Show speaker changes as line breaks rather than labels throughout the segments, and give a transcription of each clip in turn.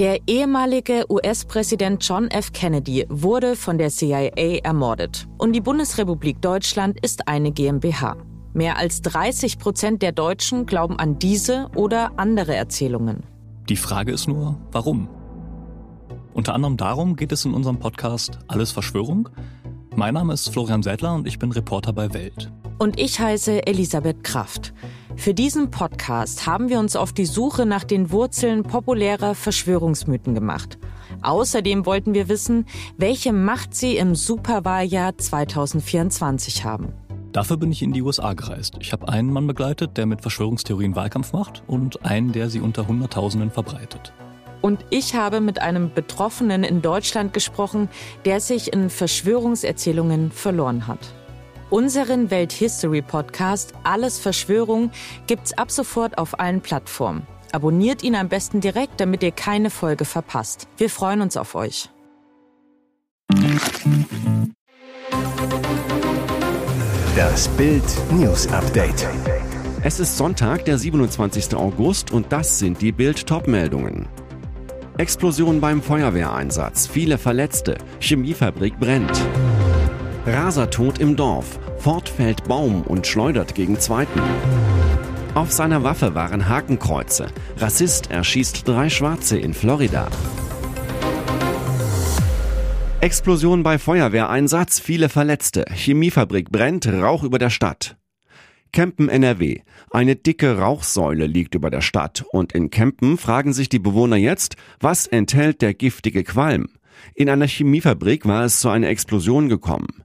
Der ehemalige US-Präsident John F. Kennedy wurde von der CIA ermordet. Und die Bundesrepublik Deutschland ist eine GmbH. Mehr als 30 Prozent der Deutschen glauben an diese oder andere Erzählungen.
Die Frage ist nur, warum? Unter anderem darum geht es in unserem Podcast Alles Verschwörung. Mein Name ist Florian Seidler und ich bin Reporter bei Welt.
Und ich heiße Elisabeth Kraft. Für diesen Podcast haben wir uns auf die Suche nach den Wurzeln populärer Verschwörungsmythen gemacht. Außerdem wollten wir wissen, welche Macht sie im Superwahljahr 2024 haben.
Dafür bin ich in die USA gereist. Ich habe einen Mann begleitet, der mit Verschwörungstheorien Wahlkampf macht und einen, der sie unter Hunderttausenden verbreitet.
Und ich habe mit einem Betroffenen in Deutschland gesprochen, der sich in Verschwörungserzählungen verloren hat. Unseren Welthistory Podcast Alles Verschwörung gibt's ab sofort auf allen Plattformen. Abonniert ihn am besten direkt, damit ihr keine Folge verpasst. Wir freuen uns auf euch.
Das Bild News Update.
Es ist Sonntag, der 27. August und das sind die Bild Topmeldungen. Explosion beim Feuerwehreinsatz, viele Verletzte, Chemiefabrik brennt. Rasertod im Dorf. Ford fällt Baum und schleudert gegen Zweiten. Auf seiner Waffe waren Hakenkreuze. Rassist erschießt drei Schwarze in Florida. Explosion bei Feuerwehreinsatz, viele Verletzte. Chemiefabrik brennt, Rauch über der Stadt. Kempen NRW. Eine dicke Rauchsäule liegt über der Stadt und in Kempen fragen sich die Bewohner jetzt, was enthält der giftige Qualm? In einer Chemiefabrik war es zu einer Explosion gekommen.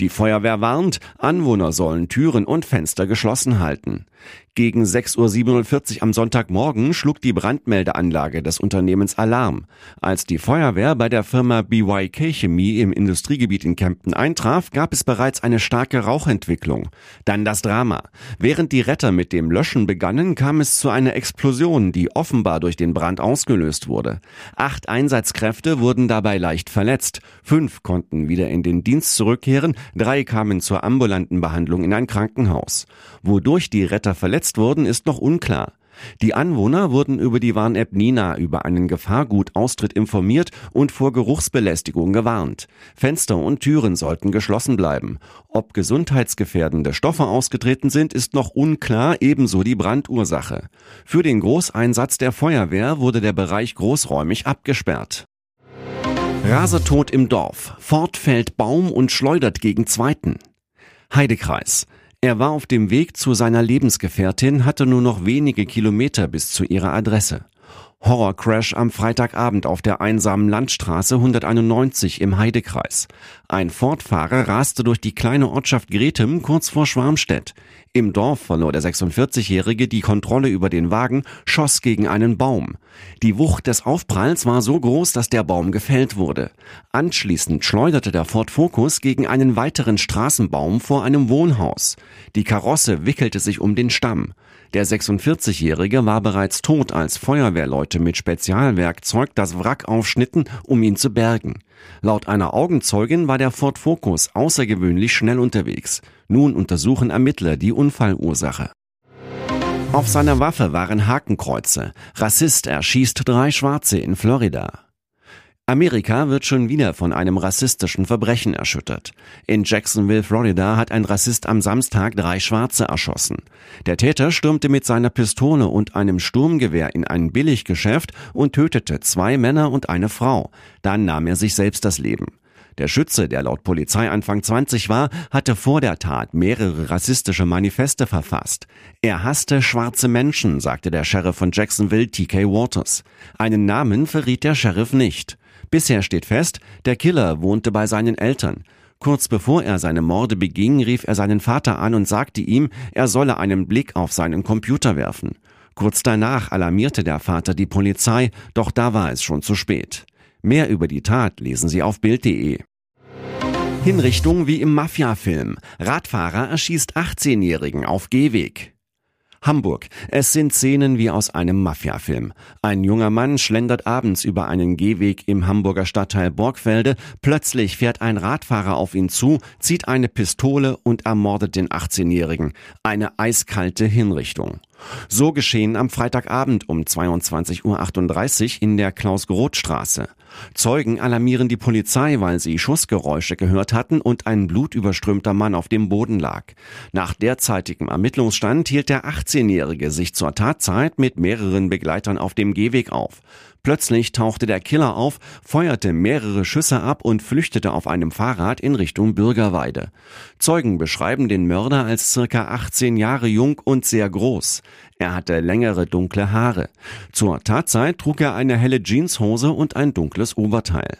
Die Feuerwehr warnt, Anwohner sollen Türen und Fenster geschlossen halten. Gegen 6.47 Uhr am Sonntagmorgen schlug die Brandmeldeanlage des Unternehmens Alarm. Als die Feuerwehr bei der Firma BYK Chemie im Industriegebiet in Kempten eintraf, gab es bereits eine starke Rauchentwicklung. Dann das Drama. Während die Retter mit dem Löschen begannen, kam es zu einer Explosion, die offenbar durch den Brand ausgelöst wurde. Acht Einsatzkräfte wurden dabei leicht verletzt. Fünf konnten wieder in den Dienst zurückkehren, drei kamen zur ambulanten Behandlung in ein Krankenhaus. Wodurch die Retter verletzt wurden, ist noch unklar. Die Anwohner wurden über die Warn-App Nina über einen Gefahrgutaustritt informiert und vor Geruchsbelästigung gewarnt. Fenster und Türen sollten geschlossen bleiben. Ob gesundheitsgefährdende Stoffe ausgetreten sind, ist noch unklar, ebenso die Brandursache. Für den Großeinsatz der Feuerwehr wurde der Bereich großräumig abgesperrt. Rasetod im Dorf. Fort fällt Baum und schleudert gegen Zweiten. Heidekreis. Er war auf dem Weg zu seiner Lebensgefährtin, hatte nur noch wenige Kilometer bis zu ihrer Adresse. Horrorcrash am Freitagabend auf der einsamen Landstraße 191 im Heidekreis. Ein Fortfahrer raste durch die kleine Ortschaft Gretem kurz vor Schwarmstedt. Im Dorf verlor der 46-Jährige die Kontrolle über den Wagen, schoss gegen einen Baum. Die Wucht des Aufpralls war so groß, dass der Baum gefällt wurde. Anschließend schleuderte der Ford Focus gegen einen weiteren Straßenbaum vor einem Wohnhaus. Die Karosse wickelte sich um den Stamm. Der 46-Jährige war bereits tot, als Feuerwehrleute mit Spezialwerkzeug das Wrack aufschnitten, um ihn zu bergen. Laut einer Augenzeugin war der Ford Focus außergewöhnlich schnell unterwegs. Nun untersuchen Ermittler die Unfallursache. Auf seiner Waffe waren Hakenkreuze. Rassist erschießt drei Schwarze in Florida. Amerika wird schon wieder von einem rassistischen Verbrechen erschüttert. In Jacksonville, Florida, hat ein Rassist am Samstag drei Schwarze erschossen. Der Täter stürmte mit seiner Pistole und einem Sturmgewehr in ein Billiggeschäft und tötete zwei Männer und eine Frau. Dann nahm er sich selbst das Leben. Der Schütze, der laut Polizei Anfang 20 war, hatte vor der Tat mehrere rassistische Manifeste verfasst. Er hasste schwarze Menschen, sagte der Sheriff von Jacksonville TK Waters. Einen Namen verriet der Sheriff nicht. Bisher steht fest, der Killer wohnte bei seinen Eltern. Kurz bevor er seine Morde beging, rief er seinen Vater an und sagte ihm, er solle einen Blick auf seinen Computer werfen. Kurz danach alarmierte der Vater die Polizei, doch da war es schon zu spät. Mehr über die Tat lesen Sie auf Bild.de. Hinrichtung wie im Mafia-Film. Radfahrer erschießt 18-Jährigen auf Gehweg. Hamburg. Es sind Szenen wie aus einem Mafiafilm. Ein junger Mann schlendert abends über einen Gehweg im Hamburger Stadtteil Borgfelde. Plötzlich fährt ein Radfahrer auf ihn zu, zieht eine Pistole und ermordet den 18-Jährigen. Eine eiskalte Hinrichtung. So geschehen am Freitagabend um 22.38 Uhr in der Klaus-Groth-Straße. Zeugen alarmieren die Polizei, weil sie Schussgeräusche gehört hatten und ein blutüberströmter Mann auf dem Boden lag. Nach derzeitigem Ermittlungsstand hielt der 18-Jährige sich zur Tatzeit mit mehreren Begleitern auf dem Gehweg auf. Plötzlich tauchte der Killer auf, feuerte mehrere Schüsse ab und flüchtete auf einem Fahrrad in Richtung Bürgerweide. Zeugen beschreiben den Mörder als circa 18 Jahre jung und sehr groß. Er hatte längere dunkle Haare. Zur Tatzeit trug er eine helle Jeanshose und ein dunkles Oberteil.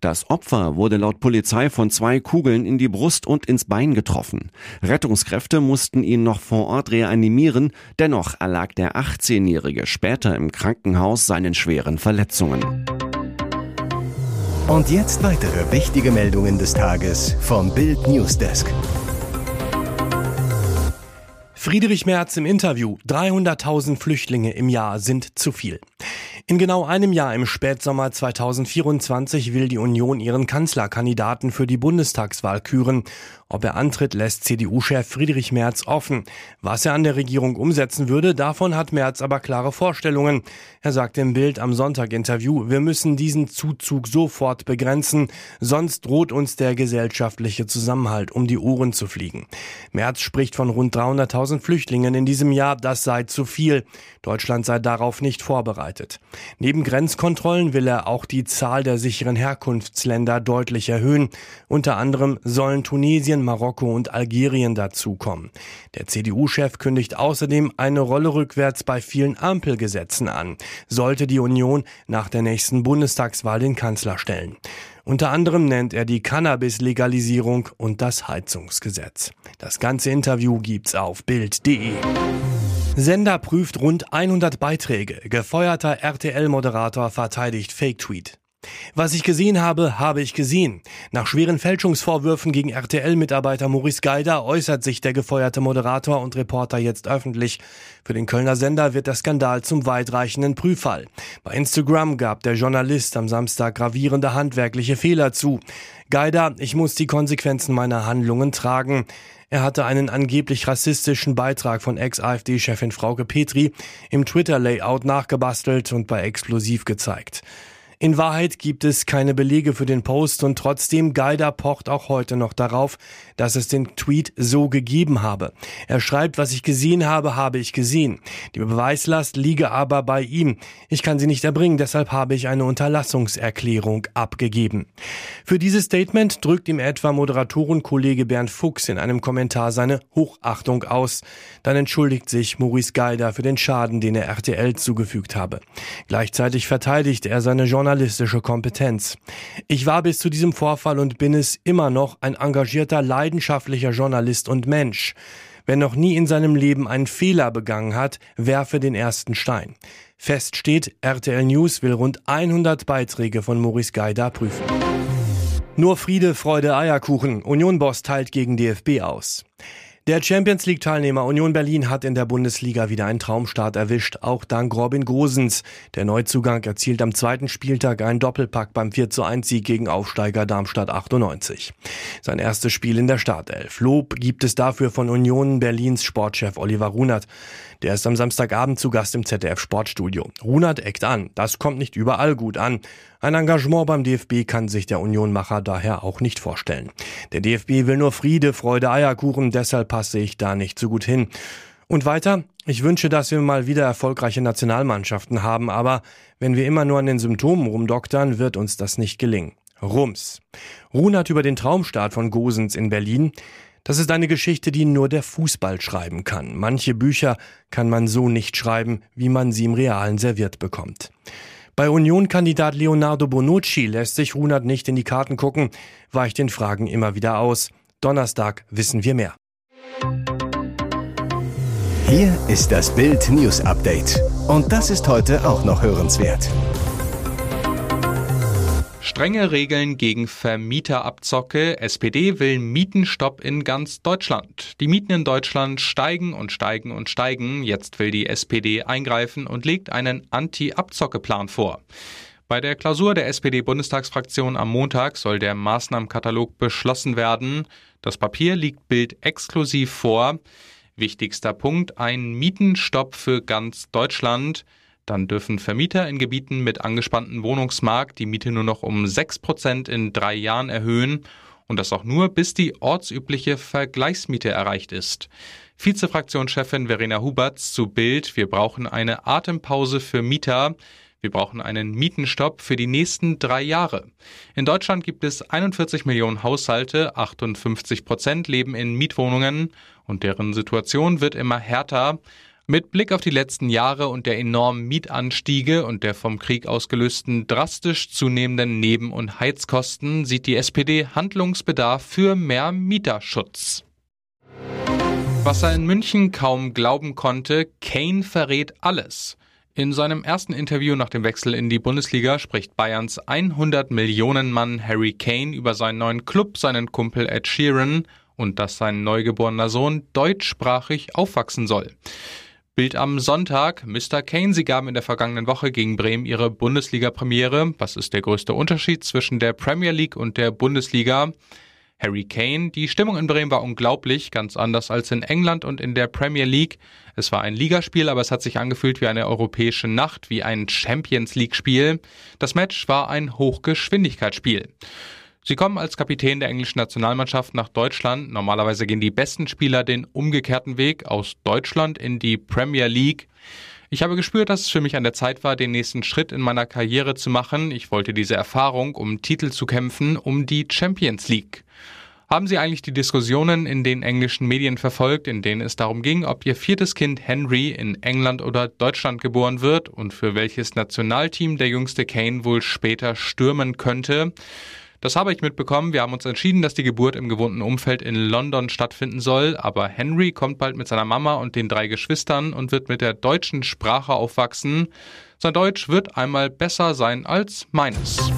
Das Opfer wurde laut Polizei von zwei Kugeln in die Brust und ins Bein getroffen. Rettungskräfte mussten ihn noch vor Ort reanimieren, dennoch erlag der 18-Jährige später im Krankenhaus seinen schweren Verletzungen.
Und jetzt weitere wichtige Meldungen des Tages vom Bild Newsdesk.
Friedrich Merz im Interview. 300.000 Flüchtlinge im Jahr sind zu viel. In genau einem Jahr im Spätsommer 2024 will die Union ihren Kanzlerkandidaten für die Bundestagswahl küren. Ob er antritt, lässt CDU-Chef Friedrich Merz offen. Was er an der Regierung umsetzen würde, davon hat Merz aber klare Vorstellungen. Er sagt im Bild am Sonntag-Interview, wir müssen diesen Zuzug sofort begrenzen, sonst droht uns der gesellschaftliche Zusammenhalt um die Ohren zu fliegen. Merz spricht von rund 300.000 Flüchtlingen in diesem Jahr, das sei zu viel. Deutschland sei darauf nicht vorbereitet. Neben Grenzkontrollen will er auch die Zahl der sicheren Herkunftsländer deutlich erhöhen. Unter anderem sollen Tunesien, Marokko und Algerien dazukommen. Der CDU-Chef kündigt außerdem eine Rolle rückwärts bei vielen Ampelgesetzen an, sollte die Union nach der nächsten Bundestagswahl den Kanzler stellen. Unter anderem nennt er die Cannabis-Legalisierung und das Heizungsgesetz. Das ganze Interview gibt's auf Bild.de. Sender prüft rund 100 Beiträge. Gefeuerter RTL-Moderator verteidigt Fake-Tweet. Was ich gesehen habe, habe ich gesehen. Nach schweren Fälschungsvorwürfen gegen RTL-Mitarbeiter Maurice Geider äußert sich der gefeuerte Moderator und Reporter jetzt öffentlich. Für den Kölner Sender wird der Skandal zum weitreichenden Prüffall. Bei Instagram gab der Journalist am Samstag gravierende handwerkliche Fehler zu. Geider, ich muss die Konsequenzen meiner Handlungen tragen. Er hatte einen angeblich rassistischen Beitrag von Ex-AfD-Chefin Frauke Petri im Twitter-Layout nachgebastelt und bei Explosiv gezeigt. In Wahrheit gibt es keine Belege für den Post und trotzdem Geider pocht auch heute noch darauf, dass es den Tweet so gegeben habe. Er schreibt, was ich gesehen habe, habe ich gesehen. Die Beweislast liege aber bei ihm. Ich kann sie nicht erbringen, deshalb habe ich eine Unterlassungserklärung abgegeben. Für dieses Statement drückt ihm etwa Moderatorenkollege Bernd Fuchs in einem Kommentar seine Hochachtung aus. Dann entschuldigt sich Maurice Geider für den Schaden, den er RTL zugefügt habe. Gleichzeitig verteidigt er seine Journalisten journalistische Kompetenz. Ich war bis zu diesem Vorfall und bin es immer noch ein engagierter, leidenschaftlicher Journalist und Mensch. Wer noch nie in seinem Leben einen Fehler begangen hat, werfe den ersten Stein. Fest steht, RTL News will rund 100 Beiträge von Maurice Geider prüfen. Nur Friede, Freude, Eierkuchen. Union-Boss teilt gegen DFB aus. Der Champions League-Teilnehmer Union Berlin hat in der Bundesliga wieder einen Traumstart erwischt, auch dank Robin Gosens. Der Neuzugang erzielt am zweiten Spieltag einen Doppelpack beim 4 zu 1 Sieg gegen Aufsteiger Darmstadt 98. Sein erstes Spiel in der Startelf. Lob gibt es dafür von Union Berlins Sportchef Oliver Runert. Der ist am Samstagabend zu Gast im ZDF Sportstudio. Runert eckt an. Das kommt nicht überall gut an. Ein Engagement beim DFB kann sich der Unionmacher daher auch nicht vorstellen. Der DFB will nur Friede, Freude, Eierkuchen, deshalb passe ich da nicht so gut hin. Und weiter, ich wünsche, dass wir mal wieder erfolgreiche Nationalmannschaften haben, aber wenn wir immer nur an den Symptomen rumdoktern, wird uns das nicht gelingen. Rums. Runert über den Traumstart von Gosens in Berlin. Das ist eine Geschichte, die nur der Fußball schreiben kann. Manche Bücher kann man so nicht schreiben, wie man sie im Realen serviert bekommt. Bei Union-Kandidat Leonardo Bonucci lässt sich Runert nicht in die Karten gucken, weicht den Fragen immer wieder aus. Donnerstag wissen wir mehr.
Hier ist das Bild News Update. Und das ist heute auch noch hörenswert.
Strenge Regeln gegen Vermieterabzocke. SPD will Mietenstopp in ganz Deutschland. Die Mieten in Deutschland steigen und steigen und steigen. Jetzt will die SPD eingreifen und legt einen Anti-Abzockeplan vor. Bei der Klausur der SPD-Bundestagsfraktion am Montag soll der Maßnahmenkatalog beschlossen werden. Das Papier liegt Bild exklusiv vor. Wichtigster Punkt, ein Mietenstopp für ganz Deutschland. Dann dürfen Vermieter in Gebieten mit angespanntem Wohnungsmarkt die Miete nur noch um 6% in drei Jahren erhöhen und das auch nur, bis die ortsübliche Vergleichsmiete erreicht ist. Vizefraktionschefin Verena Huberts zu Bild, wir brauchen eine Atempause für Mieter. Wir brauchen einen Mietenstopp für die nächsten drei Jahre. In Deutschland gibt es 41 Millionen Haushalte, 58 Prozent leben in Mietwohnungen und deren Situation wird immer härter. Mit Blick auf die letzten Jahre und der enormen Mietanstiege und der vom Krieg ausgelösten drastisch zunehmenden Neben- und Heizkosten sieht die SPD Handlungsbedarf für mehr Mieterschutz. Was er in München kaum glauben konnte, Kane verrät alles. In seinem ersten Interview nach dem Wechsel in die Bundesliga spricht Bayerns 100 Millionen Mann Harry Kane über seinen neuen Club, seinen Kumpel Ed Sheeran und dass sein neugeborener Sohn deutschsprachig aufwachsen soll. Bild am Sonntag. Mr. Kane, Sie gaben in der vergangenen Woche gegen Bremen Ihre Bundesliga-Premiere. Was ist der größte Unterschied zwischen der Premier League und der Bundesliga? Harry Kane. Die Stimmung in Bremen war unglaublich, ganz anders als in England und in der Premier League. Es war ein Ligaspiel, aber es hat sich angefühlt wie eine europäische Nacht, wie ein Champions League-Spiel. Das Match war ein Hochgeschwindigkeitsspiel. Sie kommen als Kapitän der englischen Nationalmannschaft nach Deutschland. Normalerweise gehen die besten Spieler den umgekehrten Weg aus Deutschland in die Premier League. Ich habe gespürt, dass es für mich an der Zeit war, den nächsten Schritt in meiner Karriere zu machen. Ich wollte diese Erfahrung, um Titel zu kämpfen, um die Champions League. Haben Sie eigentlich die Diskussionen in den englischen Medien verfolgt, in denen es darum ging, ob Ihr viertes Kind Henry in England oder Deutschland geboren wird und für welches Nationalteam der jüngste Kane wohl später stürmen könnte? Das habe ich mitbekommen. Wir haben uns entschieden, dass die Geburt im gewohnten Umfeld in London stattfinden soll. Aber Henry kommt bald mit seiner Mama und den drei Geschwistern und wird mit der deutschen Sprache aufwachsen. Sein Deutsch wird einmal besser sein als meines.